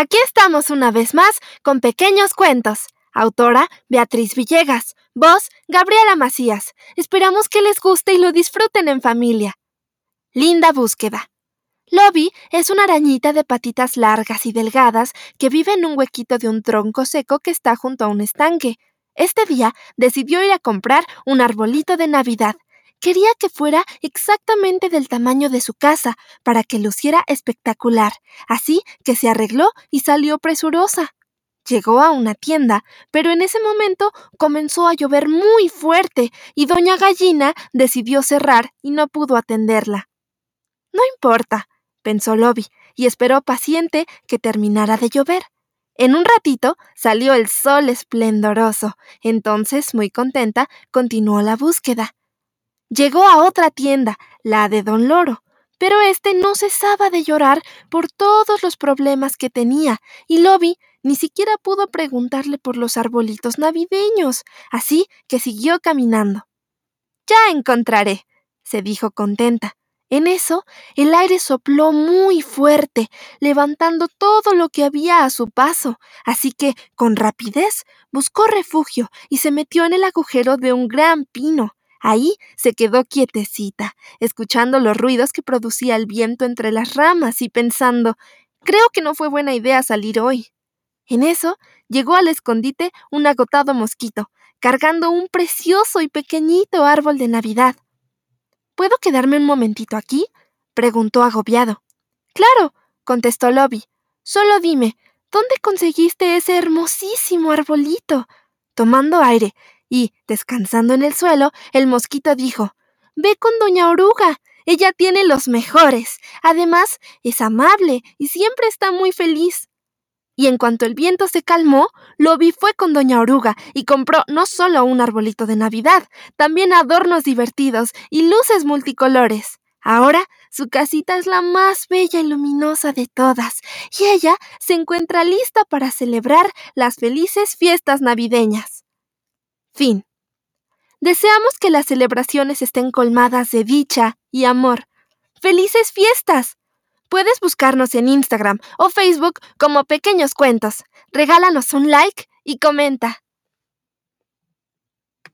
Aquí estamos una vez más con pequeños cuentos. Autora Beatriz Villegas. Voz Gabriela Macías. Esperamos que les guste y lo disfruten en familia. Linda búsqueda. Lobby es una arañita de patitas largas y delgadas que vive en un huequito de un tronco seco que está junto a un estanque. Este día decidió ir a comprar un arbolito de Navidad Quería que fuera exactamente del tamaño de su casa, para que luciera espectacular, así que se arregló y salió presurosa. Llegó a una tienda, pero en ese momento comenzó a llover muy fuerte y doña Gallina decidió cerrar y no pudo atenderla. No importa, pensó Lobby, y esperó paciente que terminara de llover. En un ratito salió el sol esplendoroso. Entonces, muy contenta, continuó la búsqueda. Llegó a otra tienda, la de Don Loro, pero este no cesaba de llorar por todos los problemas que tenía, y Lobby ni siquiera pudo preguntarle por los arbolitos navideños, así que siguió caminando. Ya encontraré, se dijo contenta. En eso, el aire sopló muy fuerte, levantando todo lo que había a su paso, así que, con rapidez, buscó refugio y se metió en el agujero de un gran pino. Ahí se quedó quietecita, escuchando los ruidos que producía el viento entre las ramas y pensando creo que no fue buena idea salir hoy. En eso llegó al escondite un agotado mosquito, cargando un precioso y pequeñito árbol de Navidad. ¿Puedo quedarme un momentito aquí? preguntó agobiado. Claro, contestó Lobby. Solo dime, ¿dónde conseguiste ese hermosísimo arbolito? Tomando aire, y, descansando en el suelo, el mosquito dijo Ve con doña Oruga. Ella tiene los mejores. Además, es amable y siempre está muy feliz. Y en cuanto el viento se calmó, Lobby fue con Doña Oruga y compró no solo un arbolito de Navidad, también adornos divertidos y luces multicolores. Ahora su casita es la más bella y luminosa de todas, y ella se encuentra lista para celebrar las felices fiestas navideñas. Fin. Deseamos que las celebraciones estén colmadas de dicha y amor. ¡Felices fiestas! Puedes buscarnos en Instagram o Facebook como Pequeños Cuentos. Regálanos un like y comenta.